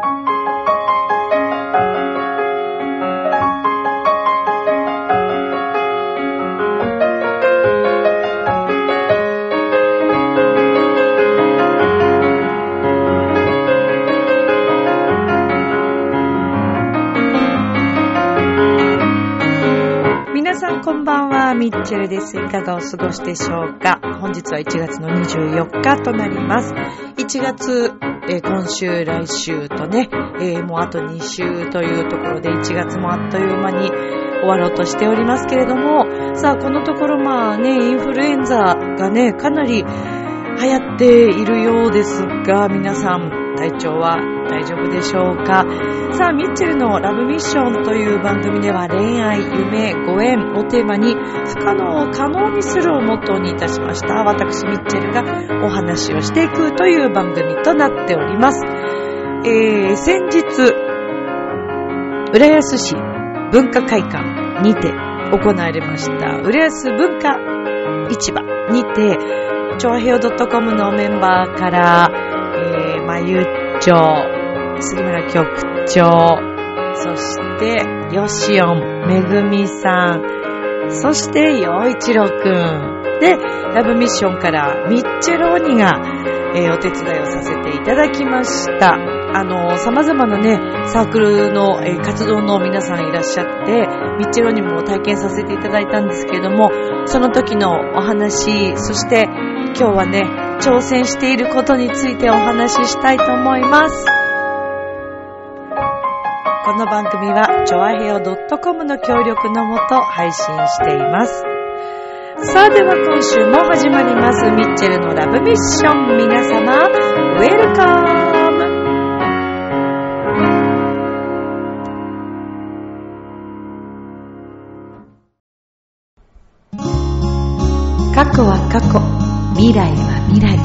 皆さんこんばんは、ミッチェルです。いかがお過ごしでしょうか？本日は1月の24日となります。1月、えー今週、来週とね、えーもうあと2週というところで1月もあっという間に終わろうとしておりますけれども、さあこのところまあね、インフルエンザがね、かなり流行っているようですが、皆さん体調は大丈夫でしょうか？さあ、ミッチェルのラブミッションという番組では恋愛、夢、ご縁をテーマに不可能を可能にするをモットーにいたしました。私、ミッチェルがお話をしていくという番組となっております。えー、先日、浦安市文化会館にて行われました、浦安文化市場にて、チョアヘオ .com のメンバーから、えー、まゆっちょ、杉村局長、そして、よしおん、めぐみさん、そして、よいちろくん。で、ラブミッションからミッチェローニが、えーお手伝いをさせていただきました。あの、様々なね、サークルの、えー活動の皆さんいらっしゃって、ミッチェローニも体験させていただいたんですけども、その時のお話、そして、今日はね、挑戦していることについてお話ししたいと思います。この番組は、ちょわへお .com の協力のもと配信しています。さあでは今週も始まります、ミッチェルのラブミッション。皆様、ウェルカム過去は過去、未来は未来。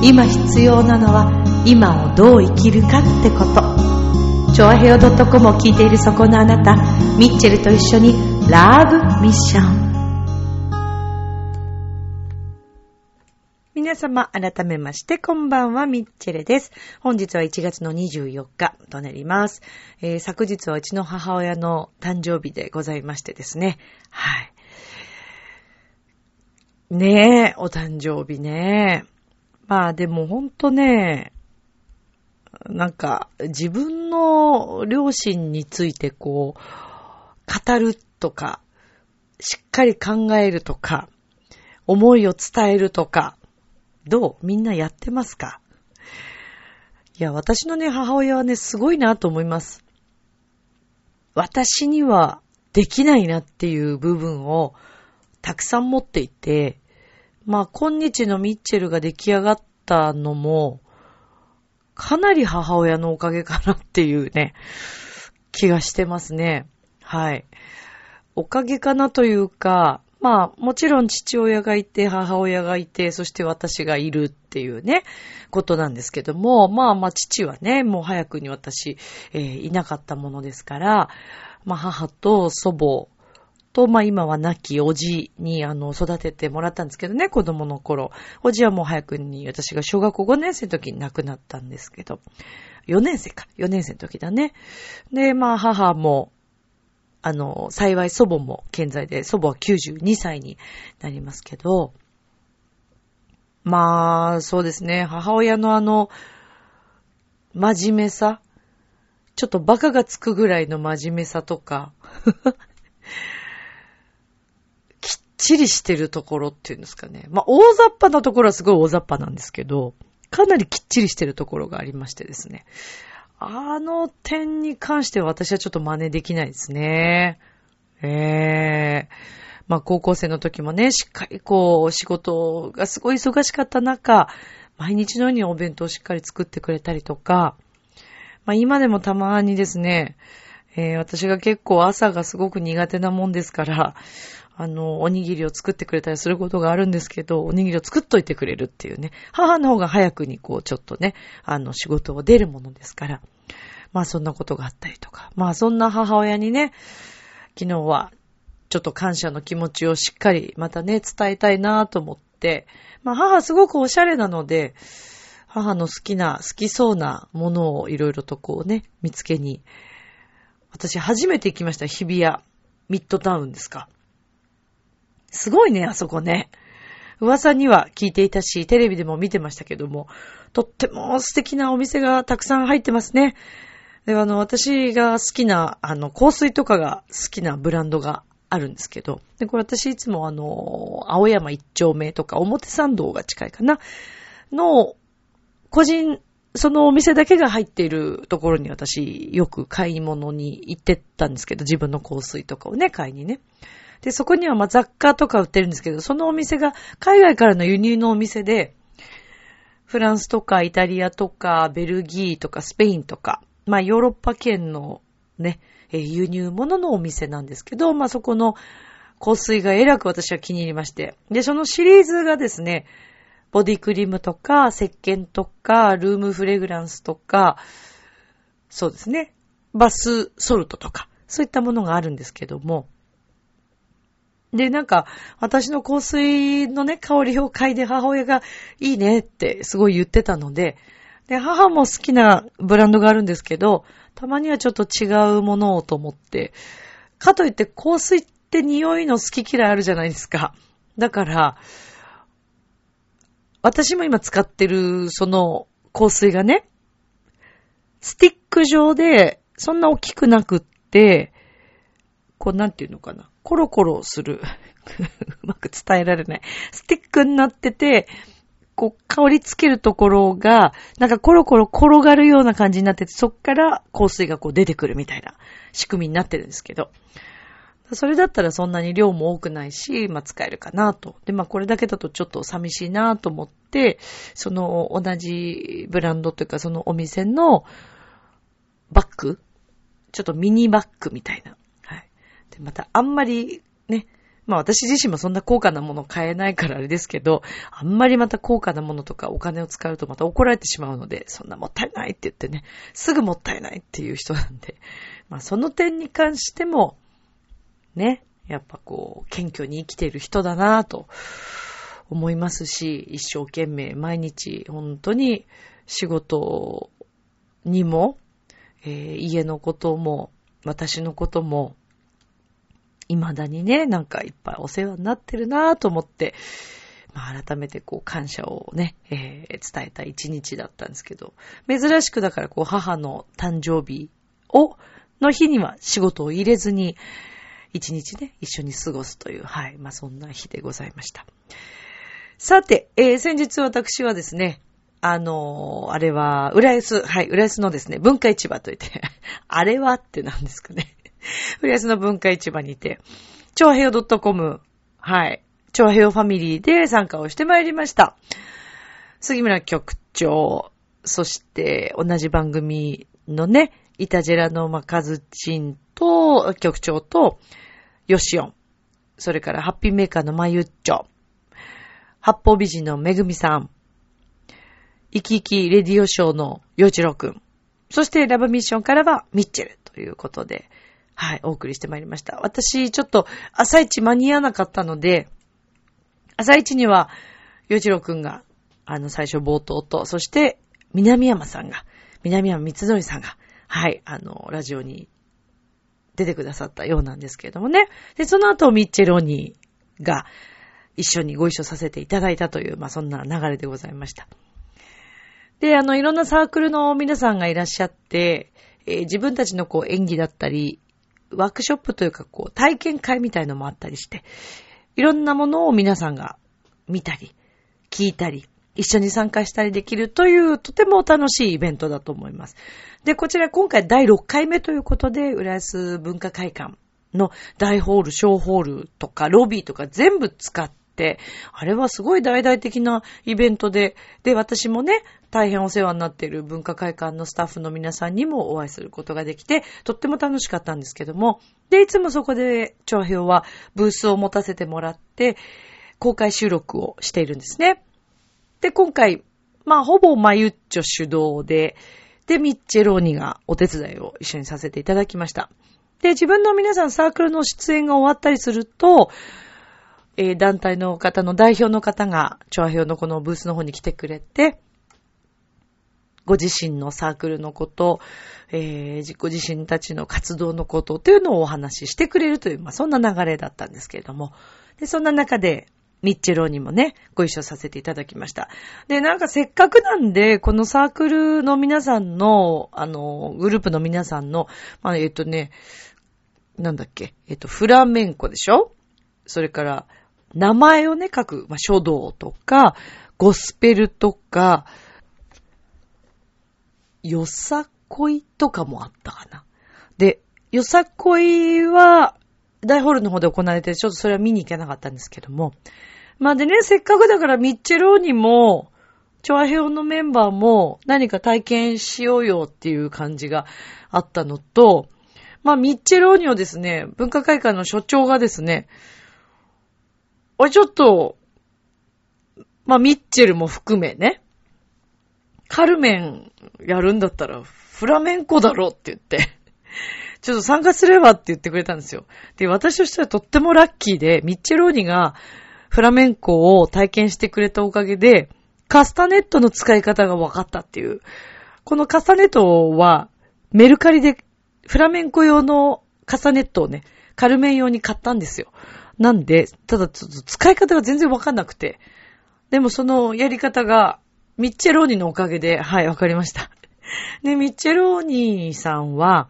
今必要なのは今をどう生きるかってこと。チョアヘオ .com を聞いているそこのあなた、ミッチェルと一緒にラブミッション。皆様、改めまして、こんばんは、ミッチェルです。本日は1月の24日となります。えー昨日はうちの母親の誕生日でございましてですね。はい。ねえ、お誕生日ね。まあでもほんとね、なんか自分の両親についてこう、語るとか、しっかり考えるとか、思いを伝えるとか、どう？みんなやってますか？いや、私のね、母親はね、すごいなと思います。私にはできないなっていう部分をたくさん持っていて、まあ、今日のミッチェルが出来上がったのも、かなり母親のおかげかなっていうね、気がしてますね。はい。おかげかなというか、まあ、もちろん父親がいて、母親がいて、そして私がいるっていうね、ことなんですけども、まあまあ父はね、もう早くに私、えーいなかったものですから、まあ母と祖母と、まあ今は亡きおじに、あの、育ててもらったんですけどね、子供の頃。おじはもう早くに、私が小学校5年生の時に亡くなったんですけど、4年生か、4年生の時だね。で、まあ母も、あの、幸い祖母も健在で、祖母は92歳になりますけど、まあ、そうですね、母親のあの、真面目さ、ちょっとバカがつくぐらいの真面目さとか、ちりしてるところっていうんですかね。まあ、大雑把なところはすごい大雑把なんですけど、かなりきっちりしてるところがありましてですね。あの点に関しては私はちょっと真似できないですね。ええまあ高校生の時もね、しっかりこう仕事がすごい忙しかった中、毎日のようにお弁当をしっかり作ってくれたりとか、まあ今でもたまにですね、えー私が結構朝がすごく苦手なもんですから、あの、おにぎりを作ってくれたりすることがあるんですけど、おにぎりを作っといてくれるっていうね。母の方が早くにこう、ちょっとね、あの、仕事を出るものですから。まあそんなことがあったりとか。まあそんな母親にね、昨日はちょっと感謝の気持ちをしっかりまたね、伝えたいなと思って。まあ母すごくおしゃれなので、母の好きな、好きそうなものをいろいろとこうね、見つけに。私初めて行きました、日比谷。ミッドタウンですか。すごいね、あそこね。噂には聞いていたし、テレビでも見てましたけども、とっても素敵なお店がたくさん入ってますね。で、あの、私が好きな、あの、香水とかが好きなブランドがあるんですけど、で、これ私いつもあの、青山一丁目とか表参道が近いかな、の、個人、そのお店だけが入っているところに私よく買い物に行ってったんですけど、自分の香水とかをね、買いにね。で、そこにはま雑貨とか売ってるんですけど、そのお店が海外からの輸入のお店で、フランスとかイタリアとかベルギーとかスペインとか、まあヨーロッパ圏のね、輸入物のお店なんですけど、まあそこの香水がえらく私は気に入りまして。で、そのシリーズがですね、ボディクリームとか、石鹸とか、ルームフレグランスとか、そうですね、バスソルトとか、そういったものがあるんですけども、で、なんか、私の香水のね、香りを嗅いで母親がいいねってすごい言ってたので、で、母も好きなブランドがあるんですけど、たまにはちょっと違うものをと思って、かといって香水って匂いの好き嫌いあるじゃないですか。だから、私も今使ってるその香水がね、スティック状で、そんな大きくなくって、こうなんていうのかな。コロコロする。うまく伝えられない。スティックになってて、こう、香りつけるところが、なんかコロコロ転がるような感じになってて、そっから香水がこう出てくるみたいな仕組みになってるんですけど。それだったらそんなに量も多くないし、まあ使えるかなと。で、まあこれだけだとちょっと寂しいなと思って、その同じブランドというかそのお店のバッグちょっとミニバッグみたいなで、またあんまりね、まあ私自身もそんな高価なものを買えないからあれですけど、あんまりまた高価なものとかお金を使うとまた怒られてしまうので、そんなもったいないって言ってね、すぐもったいないっていう人なんで、まあその点に関しても、ね、やっぱこう、謙虚に生きている人だなぁと思いますし、一生懸命毎日本当に仕事にも、えー、家のことも、私のことも、未だにね、なんかいっぱいお世話になってるなぁと思って、まあ、改めてこう感謝をね、えー、伝えた一日だったんですけど、珍しくだからこう母の誕生日を、の日には仕事を入れずに、一日ね、一緒に過ごすという、はい、まあそんな日でございました。さて、えー、先日私はですね、あのー、あれは、浦安、はい、浦安のですね、文化市場といって、あれはって何ですかね。浦安の文化市場にて、超平洋 .com、はい、超平洋ファミリーで参加をしてまいりました。杉村局長、そして同じ番組のね、イタジェラのマカズチンと、局長と、ヨシオン、それからハッピーメーカーのマユッチョ、八方美人のめぐみさん、生き生きレディオショーのヨチロくん、そしてラブミッションからはミッチェルということで、はい、お送りしてまいりました。私、ちょっと、朝一間に合わなかったので、朝一には、洋一郎くんが、あの、最初冒頭と、そして、南山さんが、南山光則さんが、はい、あの、ラジオに出てくださったようなんですけれどもね。で、その後、ミッチェロニーが、一緒にご一緒させていただいたという、まあ、そんな流れでございました。で、あの、いろんなサークルの皆さんがいらっしゃって、えー、自分たちのこう演技だったり、ワークショップというか、こう、体験会みたいのもあったりして、いろんなものを皆さんが見たり、聞いたり、一緒に参加したりできるという、とても楽しいイベントだと思います。で、こちら今回第6回目ということで、浦安文化会館の大ホール、小ホールとか、ロビーとか全部使って、あれはすごい大々的なイベントで、で、私もね、大変お世話になっている文化会館のスタッフの皆さんにもお会いすることができて、とっても楽しかったんですけども、で、いつもそこで、長編はブースを持たせてもらって、公開収録をしているんですね。で、今回、まあ、ほぼマユッチョ主導で、で、ミッチェローニがお手伝いを一緒にさせていただきました。で、自分の皆さんサークルの出演が終わったりすると、えー、団体の方の代表の方が、チョアヘオのこのブースの方に来てくれて、ご自身のサークルのこと、えー、ご自身たちの活動のことというのをお話ししてくれるという、まあ、そんな流れだったんですけれども、で、そんな中で、ミッチェローにもね、ご一緒させていただきました。で、なんかせっかくなんで、このサークルの皆さんの、あの、グループの皆さんの、まあ、えっ、とね、なんだっけ、えっ、と、フラメンコでしょ？それから、名前をね、書く、まあ、書道とか、ゴスペルとか、よさこいとかもあったかな。で、よさこいは、大ホールの方で行われて、ちょっとそれは見に行けなかったんですけども。まあでね、せっかくだからミッチェローニも、チョアヘオのメンバーも何か体験しようよっていう感じがあったのと、まあミッチェローニをですね、文化会館の所長がですね、おいちょっと、まあミッチェルも含めね、カルメンやるんだったらフラメンコだろって言ってちょっと参加すればって言ってくれたんですよ。で、私としてはとってもラッキーで、ミッチェローニがフラメンコを体験してくれたおかげで、カスタネットの使い方が分かったっていう。このカスタネットは、メルカリでフラメンコ用のカスタネットをね、カルメン用に買ったんですよ。なんで、ただちょっと使い方が全然分かんなくて。でもそのやり方が、ミッチェローニのおかげで、はい、わかりました。で、ミッチェローニさんは、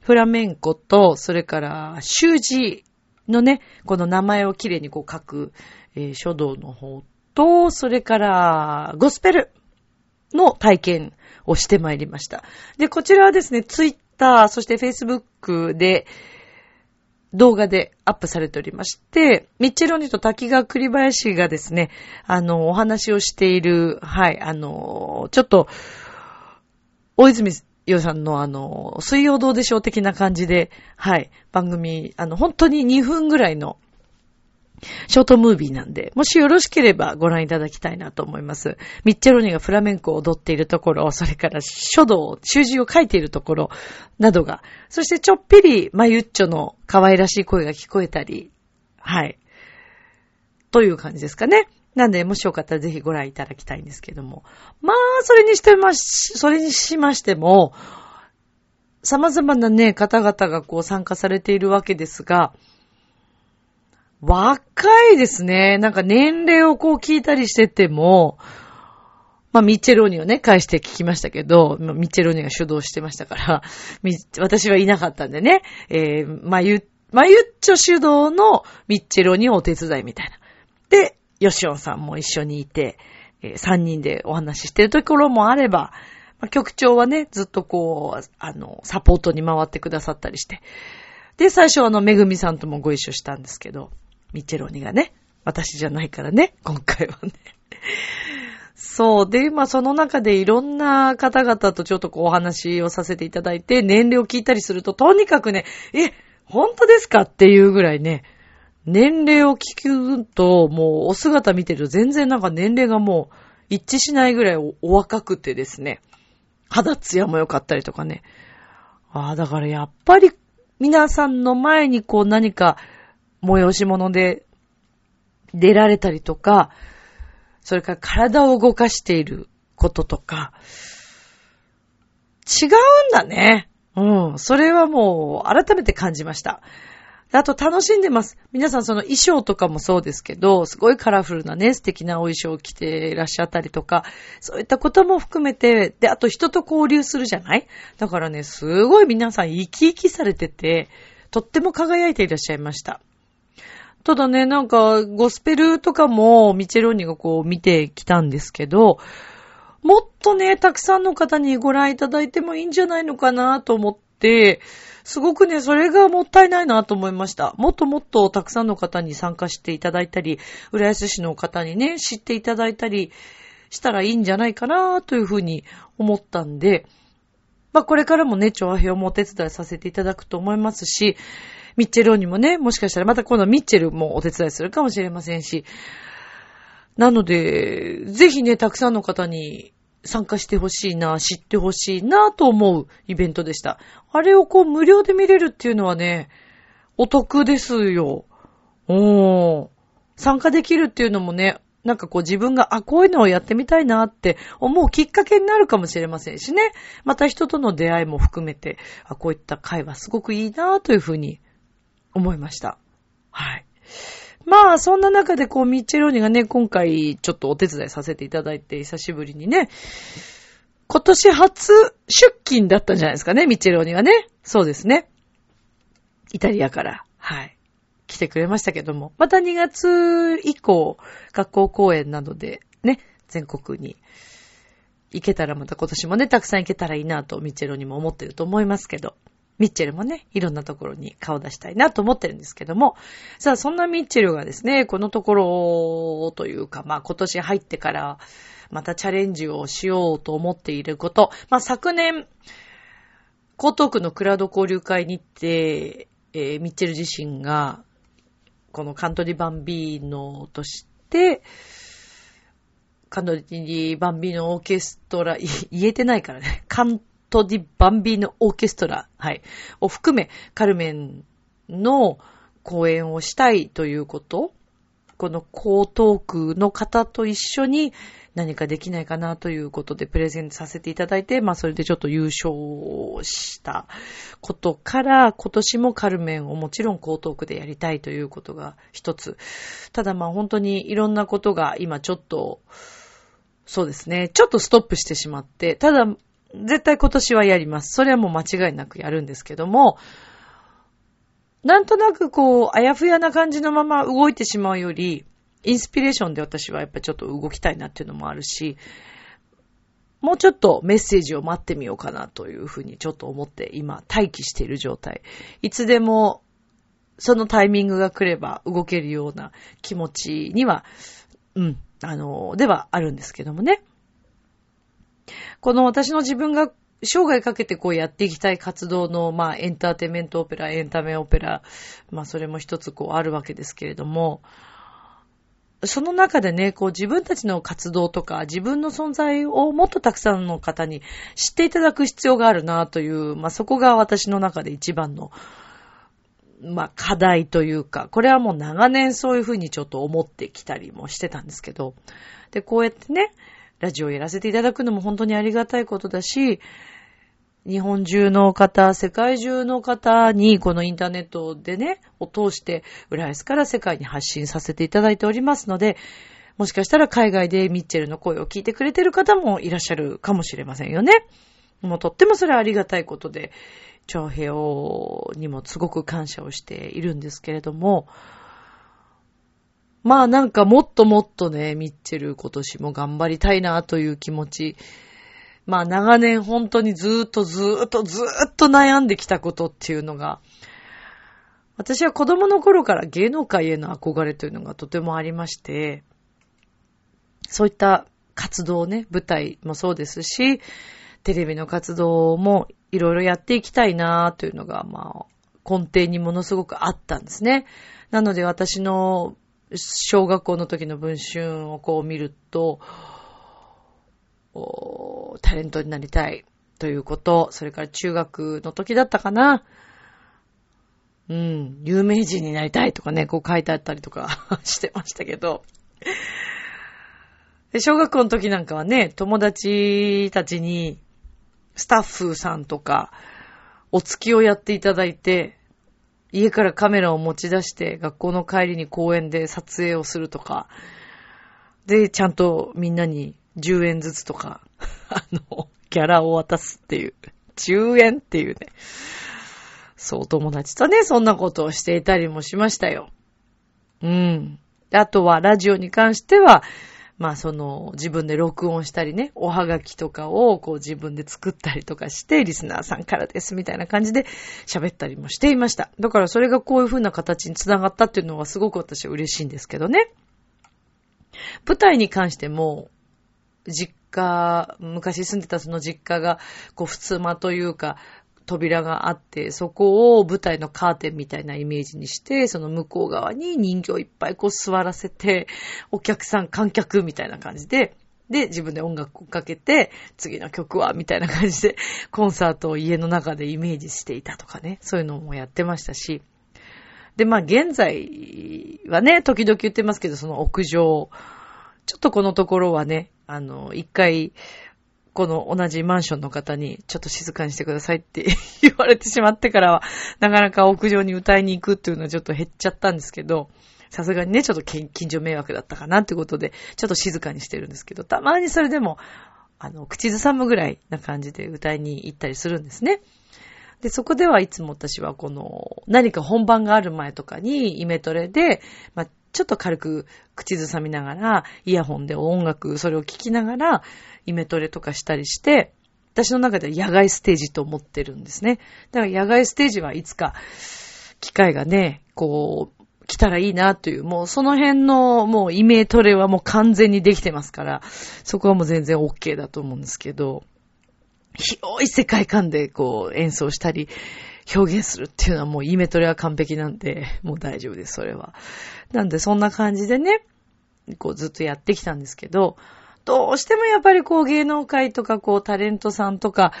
フラメンコと、それから、習字のね、この名前をきれいにこう書く、えー、書道の方と、それから、ゴスペルの体験をしてまいりました。で、こちらはですね、ツイッター、そしてフェイスブックで、動画でアップされておりまして、ミッチェロニと滝川栗林がですね、あの、お話をしている、はい、あの、ちょっと、大泉洋さんのあの、水曜どうでしょう的な感じで、はい、番組、あの、本当に2分ぐらいの、ショートムービーなんで、もしよろしければご覧いただきたいなと思います。ミッチェロニがフラメンコを踊っているところ、それから書道、習字を書いているところなどが、そしてちょっぴりマユッチョの可愛らしい声が聞こえたり、はい。という感じですかね。なんで、もしよかったらぜひご覧いただきたいんですけども。まあ、それにしてまし、それにしましても、様々なね、方々がこう参加されているわけですが、若いですね。なんか年齢をこう聞いたりしてても、まあ、ミッチェローニをね、返して聞きましたけど、ミッチェローニが主導してましたから、私はいなかったんでね、えー、まゆ、まゆっちょ主導のミッチェローニをお手伝いみたいな。で、ヨシオンさんも一緒にいて、えー、3人でお話ししてるところもあれば、まあ、局長はね、ずっとこう、あの、サポートに回ってくださったりして。で、最初はあの、めぐみさんともご一緒したんですけど、ミッチェローニがね、私じゃないからね、今回はね。そう。で、まあその中でいろんな方々とちょっとこうお話をさせていただいて、年齢を聞いたりすると、とにかくね、え、本当ですかっていうぐらいね、年齢を聞くと、もうお姿見てると全然なんか年齢がもう一致しないぐらいお若くてですね、肌ツヤも良かったりとかね。ああ、だからやっぱり皆さんの前にこう何か催し物で出られたりとか、それから体を動かしていることとか、違うんだね。うん。それはもう改めて感じました。あと楽しんでます。皆さんその衣装とかもそうですけど、すごいカラフルなね、素敵なお衣装を着ていらっしゃったりとか、そういったことも含めて、で、あと人と交流するじゃない？だからね、すごい皆さん生き生きされてて、とっても輝いていらっしゃいました。ただね、なんか、ゴスペルとかも、ミチェローニがこう見てきたんですけど、もっとね、たくさんの方にご覧いただいてもいいんじゃないのかなと思って、すごくね、それがもったいないなと思いました。もっともっとたくさんの方に参加していただいたり、浦安市の方にね、知っていただいたりしたらいいんじゃないかなというふうに思ったんで、まあこれからもね、調和表もお手伝いさせていただくと思いますし、ミッチェルにもね、もしかしたらまた今度ミッチェルもお手伝いするかもしれませんし、なので、ぜひね、たくさんの方に参加してほしいな、知ってほしいなと思うイベントでした。あれをこう無料で見れるっていうのはね、お得ですよ。おー。参加できるっていうのもね、なんかこう自分が、あ、こういうのをやってみたいなって思うきっかけになるかもしれませんしね。また人との出会いも含めて、あ、こういった会話すごくいいなというふうに思いました。はい。まあ、そんな中でこう、ミッチェローニがね、今回ちょっとお手伝いさせていただいて、久しぶりにね、今年初出勤だったんじゃないですかね、ミッチェローニがね。そうですね。イタリアから、はい。来てくれましたけども、また2月以降、学校公演などでね、全国に行けたらまた今年もね、たくさん行けたらいいなと、ミッチェロにも思ってると思いますけど、ミッチェルもね、いろんなところに顔出したいなと思ってるんですけども、さあ、そんなミッチェルがですね、このところというか、まあ今年入ってから、またチャレンジをしようと思っていること、まあ昨年、江東区のクラウド交流会に行って、えー、ミッチェル自身が、このカントリーバンビーノとして、カントリーバンビーノオーケストラ、言えてないからね。カントリーバンビーノオーケストラ、はい。を含め、カルメンの公演をしたいということ。この江東区の方と一緒に、何かできないかなということでプレゼントさせていただいて、まあそれでちょっと優勝したことから、今年もカルメンをもちろん江東区でやりたいということが一つ。ただまあ本当にいろんなことが今ちょっと、そうですね、ちょっとストップしてしまって、ただ絶対今年はやります。それはもう間違いなくやるんですけども、なんとなくこう、あやふやな感じのまま動いてしまうより、インスピレーションで私はやっぱちょっと動きたいなっていうのもあるし、もうちょっとメッセージを待ってみようかなというふうにちょっと思って今待機している状態。いつでもそのタイミングが来れば動けるような気持ちには、うん、あの、ではあるんですけどもね。この私の自分が生涯かけてこうやっていきたい活動の、まあエンターテイメントオペラ、エンタメオペラ、まあそれも一つこうあるわけですけれども、その中でね、こう自分たちの活動とか自分の存在をもっとたくさんの方に知っていただく必要があるなという、まあそこが私の中で一番の、まあ課題というか、これはもう長年そういうふうにちょっと思ってきたりもしてたんですけど、で、こうやってね、ラジオをやらせていただくのも本当にありがたいことだし、日本中の方、世界中の方にこのインターネットでね、を通して浦安から世界に発信させていただいておりますので、もしかしたら海外でミッチェルの声を聞いてくれてる方もいらっしゃるかもしれませんよね。もうとってもそれはありがたいことで、長平をにもすごく感謝をしているんですけれども、まあなんかもっともっとね、ミッチェル今年も頑張りたいなという気持ち、まあ長年本当にずっとずっとずっと悩んできたことっていうのが、私は子供の頃から芸能界への憧れというのがとてもありまして、そういった活動ね、舞台もそうですし、テレビの活動もいろいろやっていきたいなというのが、まあ、根底にものすごくあったんですね。なので私の小学校の時の文春をこう見ると、タレントになりたいということ、それから中学の時だったかな。うん、有名人になりたいとかね、こう書いてあったりとか してましたけど。小学校の時なんかはね、友達たちに、スタッフさんとか、お付きをやっていただいて、家からカメラを持ち出して学校の帰りに公園で撮影をするとか、で、ちゃんとみんなに10円ずつとか、あの、ギャラを渡すっていう。10円っていうね。そう、友達とね、そんなことをしていたりもしましたよ。うん。あとは、ラジオに関しては、まあその自分で録音したりね、おはがきとかをこう自分で作ったりとかして、リスナーさんからですみたいな感じで喋ったりもしていました。だからそれがこういう風な形につながったっていうのはすごく私は嬉しいんですけどね。舞台に関しても、実家、昔住んでたその実家が、こう、普通間というか、扉があって、そこを舞台のカーテンみたいなイメージにして、その向こう側に人形いっぱいこう座らせて、お客さん、観客みたいな感じで、で、自分で音楽をかけて、次の曲は、みたいな感じで、コンサートを家の中でイメージしていたとかね、そういうのもやってましたし、で、まあ、現在はね、時々言ってますけど、その屋上。ちょっとこのところはね、あの、一回、この同じマンションの方に、ちょっと静かにしてくださいって 言われてしまってからは、なかなか屋上に歌いに行くっていうのはちょっと減っちゃったんですけど、さすがにね、ちょっと近所迷惑だったかなってことで、ちょっと静かにしてるんですけど、たまにそれでも、あの、口ずさむぐらいな感じで歌いに行ったりするんですね。で、そこではいつも私はこの、何か本番がある前とかにイメトレで、まあ、ちょっと軽く口ずさみながら、イヤホンで音楽、それを聴きながら、イメトレとかしたりして、私の中では野外ステージと思ってるんですね。だから野外ステージはいつか、機会がね、こう、来たらいいなという、もうその辺のもうイメトレはもう完全にできてますから、そこはもう全然 OK だと思うんですけど、広い世界観でこう演奏したり、表現するっていうのはもうイメトレは完璧なんで、もう大丈夫です、それは。なんでそんな感じでね、こうずっとやってきたんですけど、どうしてもやっぱりこう芸能界とかこうタレントさんとか、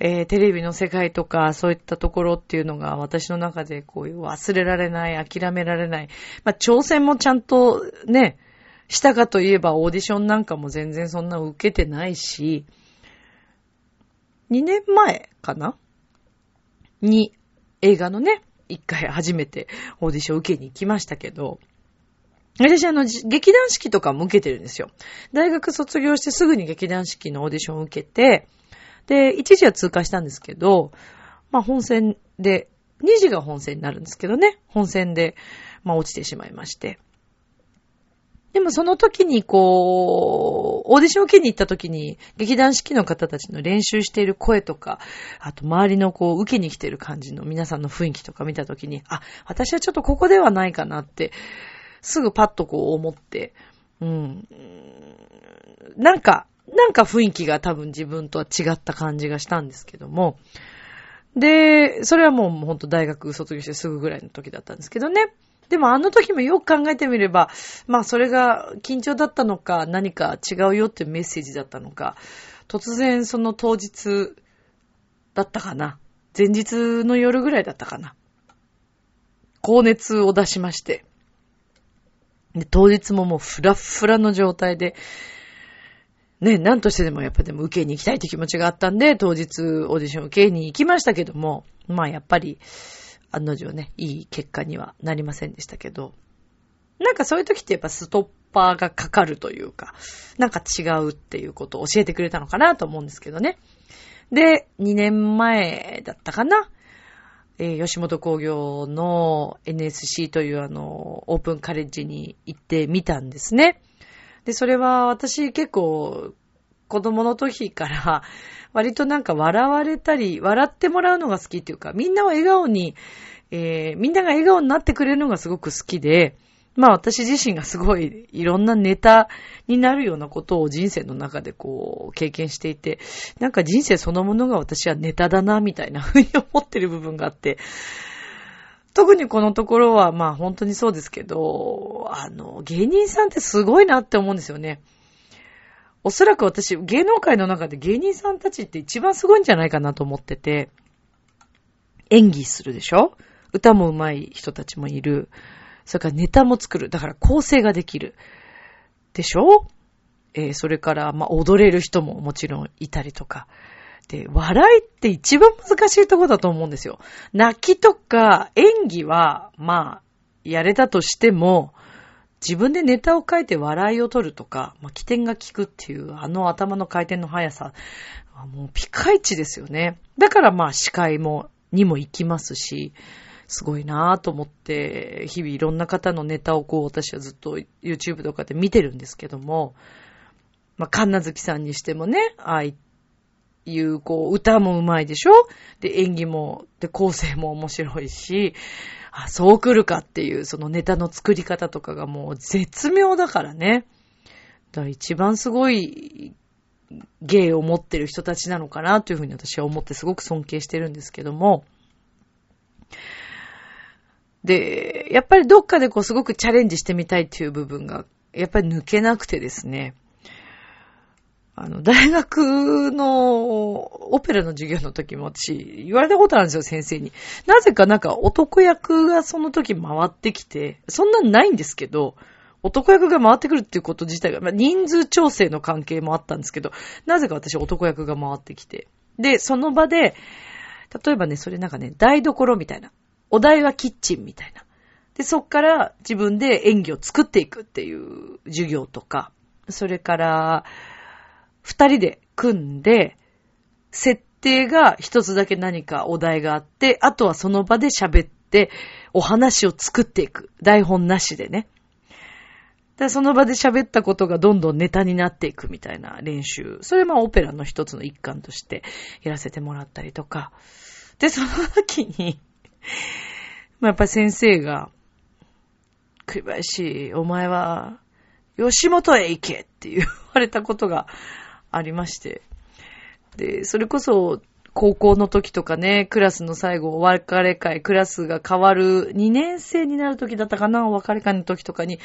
えー、テレビの世界とかそういったところっていうのが私の中でこういう忘れられない、諦められない。まあ挑戦もちゃんとね、したかといえばオーディションなんかも全然そんな受けてないし、2年前かな？に映画のね、一回初めてオーディション受けに行きましたけど、私あの、劇団四季とかも受けてるんですよ。大学卒業してすぐに劇団四季のオーディションを受けて、で、一時は通過したんですけど、まあ本戦で、二時が本戦になるんですけどね、本戦で、まあ落ちてしまいまして。でもその時にこう、オーディションを受けに行った時に、劇団四季の方たちの練習している声とか、あと周りのこう、受けに来てる感じの皆さんの雰囲気とか見た時に、あ、私はちょっとここではないかなって、すぐパッとこう思って、うん。なんか、なんか雰囲気が多分自分とは違った感じがしたんですけども、で、それはもうほんと大学卒業してすぐぐらいの時だったんですけどね。でもあの時もよく考えてみれば、まあそれが緊張だったのか何か違うよっていうメッセージだったのか、突然その当日だったかな。前日の夜ぐらいだったかな。高熱を出しまして。で、当日ももうフラッフラの状態で、ね、何としてでもやっぱでも受けに行きたいって気持ちがあったんで、当日オーディション受けに行きましたけども、まあやっぱり、案の定ね、いい結果にはなりませんでしたけど、なんかそういう時ってやっぱストッパーがかかるというか、なんか違うっていうことを教えてくれたのかなと思うんですけどね。で、2年前だったかな。えー、吉本工業の NSC というあの、オープンカレッジに行ってみたんですね。で、それは私結構子供の時から割となんか笑われたり、笑ってもらうのが好きっていうか、みんなを笑顔に、えー、みんなが笑顔になってくれるのがすごく好きで、まあ私自身がすごいいろんなネタになるようなことを人生の中でこう経験していて、なんか人生そのものが私はネタだなみたいなふうに思ってる部分があって、特にこのところはまあ本当にそうですけど、あの芸人さんってすごいなって思うんですよね。おそらく私芸能界の中で芸人さんたちって一番すごいんじゃないかなと思ってて、演技するでしょ？歌も上手い人たちもいる。それからネタも作る。だから構成ができる。でしょ？えー、それから、まあ、踊れる人ももちろんいたりとか。で、笑いって一番難しいとこだと思うんですよ。泣きとか演技は、まあ、やれたとしても、自分でネタを書いて笑いを取るとか、まあ、起点が効くっていう、あの頭の回転の速さ、もうピカイチですよね。だからまあ司会も、にも行きますし、すごいなぁと思って、日々いろんな方のネタをこう、私はずっと YouTube とかで見てるんですけども、まあ、神奈月さんにしてもね、ああいう、こう、歌も上手いでしょ？で、演技も、で、構成も面白いし、あ、そう来るかっていう、そのネタの作り方とかがもう絶妙だからね。だから一番すごい芸を持ってる人たちなのかなというふうに私は思ってすごく尊敬してるんですけども、で、やっぱりどっかでこうすごくチャレンジしてみたいっていう部分が、やっぱり抜けなくてですね。あの、大学のオペラの授業の時も私言われたことあるんですよ、先生に。なぜかなんか男役がその時回ってきて、そんなんないんですけど、男役が回ってくるっていうこと自体が、まあ、人数調整の関係もあったんですけど、なぜか私男役が回ってきて。で、その場で、例えばね、それなんかね、台所みたいな。お題はキッチンみたいな。で、そっから自分で演技を作っていくっていう授業とか、それから、二人で組んで、設定が一つだけ何かお題があって、あとはその場で喋って、お話を作っていく。台本なしでね。で、その場で喋ったことがどんどんネタになっていくみたいな練習。それまあオペラの一つの一環としてやらせてもらったりとか。で、その時に まあやっぱり先生が、栗林、お前は、吉本へ行けって言われたことがありまして。で、それこそ、高校の時とかね、クラスの最後、お別れ会、クラスが変わる、2年生になる時だったかな、お別れ会の時とかに、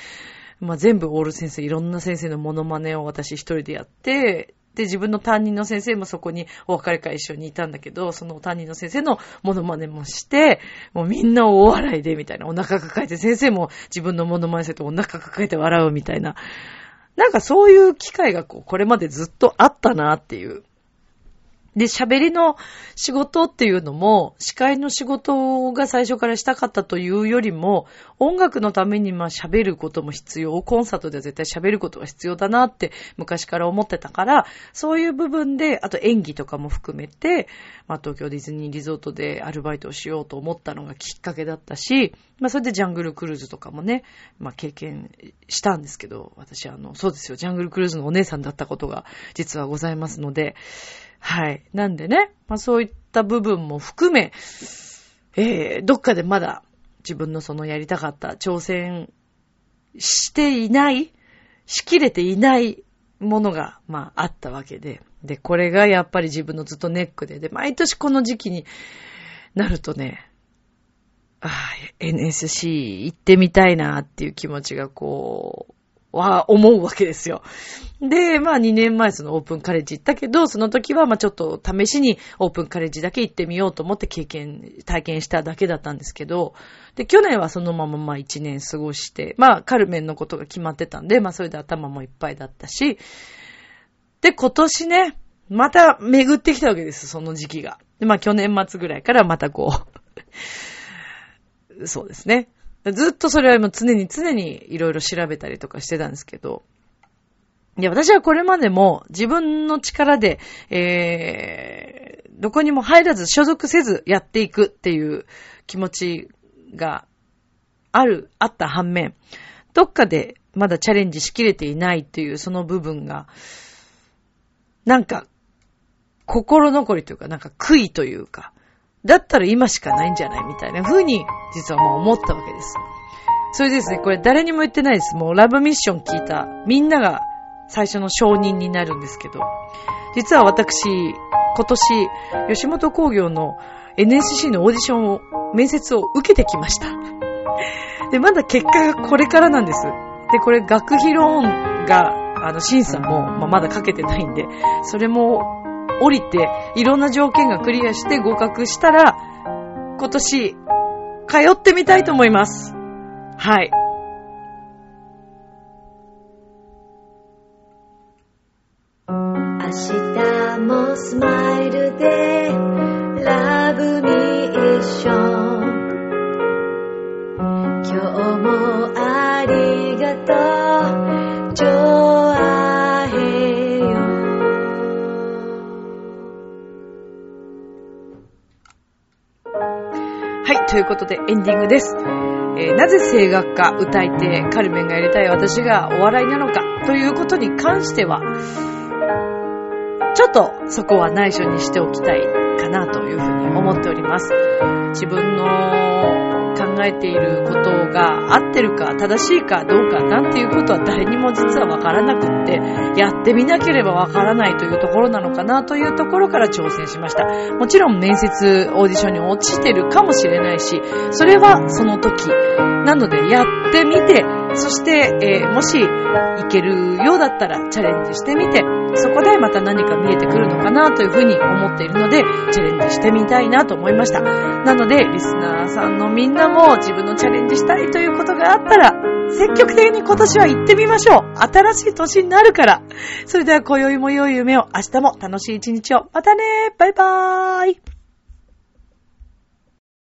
まあ、全部オール先生、いろんな先生のモノマネを私一人でやって、で、自分の担任の先生もそこにお別れ会一緒にいたんだけど、その担任の先生のモノマネもして、もうみんな大笑いでみたいな、お腹抱えて、先生も自分のモノマネせてお腹抱えて笑うみたいな。なんかそういう機会がこう、これまでずっとあったなっていう。で、喋りの仕事っていうのも、司会の仕事が最初からしたかったというよりも、音楽のためにまあ喋ることも必要、コンサートでは絶対喋ることが必要だなって昔から思ってたから、そういう部分で、あと演技とかも含めて、まあ東京ディズニーリゾートでアルバイトをしようと思ったのがきっかけだったし、まあそれでジャングルクルーズとかもね、まあ経験したんですけど、私あの、そうですよ、ジャングルクルーズのお姉さんだったことが実はございますので、はい。なんでね、まあそういった部分も含め、えー、どっかでまだ自分のそのやりたかった挑戦していない、しきれていないものが、まああったわけで。で、これがやっぱり自分のずっとネックで、で、毎年この時期になるとね、ああ、NSC 行ってみたいなっていう気持ちがこう、は思うわけですよ。で、まあ2年前そのオープンカレッジ行ったけど、その時はまあちょっと試しにオープンカレッジだけ行ってみようと思って経験、体験しただけだったんですけど、で、去年はそのまままあ1年過ごして、まあカルメンのことが決まってたんで、まあそれで頭もいっぱいだったし、で、今年ね、また巡ってきたわけです、その時期が。で、まあ去年末ぐらいからまたこうそうですね。ずっとそれはもう常に常にいろいろ調べたりとかしてたんですけど、いや、私はこれまでも自分の力で、えー、どこにも入らず所属せずやっていくっていう気持ちがある、あった反面、どっかでまだチャレンジしきれていないっていうその部分が、なんか、心残りというか、なんか悔いというか、だったら今しかないんじゃないみたいな風に、実はもう思ったわけです。それですね、これ誰にも言ってないです。もうラブミッション聞いたみんなが最初の承認になるんですけど、実は私、今年、吉本工業の NSC のオーディションを、面接を受けてきました。で、まだ結果がこれからなんです。で、これ学費ローンが、あの、審査も、まあ、まだかけてないんで、それも降りて、いろんな条件がクリアして合格したら、今年、通ってみたいと思います。はい。明日もスマイルで、ラブミッション。今日もということでエンディングです。えー、なぜ声楽家、歌い手、カルメンがやりたい私がお笑いなのかということに関しては、ちょっとそこは内緒にしておきたいかなというふうに思っております。自分の考えていることが合ってるか正しいかどうかなんていうことは誰にも実はわからなくって、やってみなければわからないというところなのかなというところから挑戦しました。もちろん面接オーディションに落ちてるかもしれないし、それはその時。なのでやってみて、そして、えー、もし行けるようだったらチャレンジしてみて、そこでまた何か見えてくるのかなというふうに思っているので、チャレンジしてみたいなと思いました。なので、リスナーさんのみんなも自分のチャレンジしたいということがあったら、積極的に今年は行ってみましょう。新しい年になるから。それでは今宵も良い夢を、明日も楽しい一日を。またねバイバーイ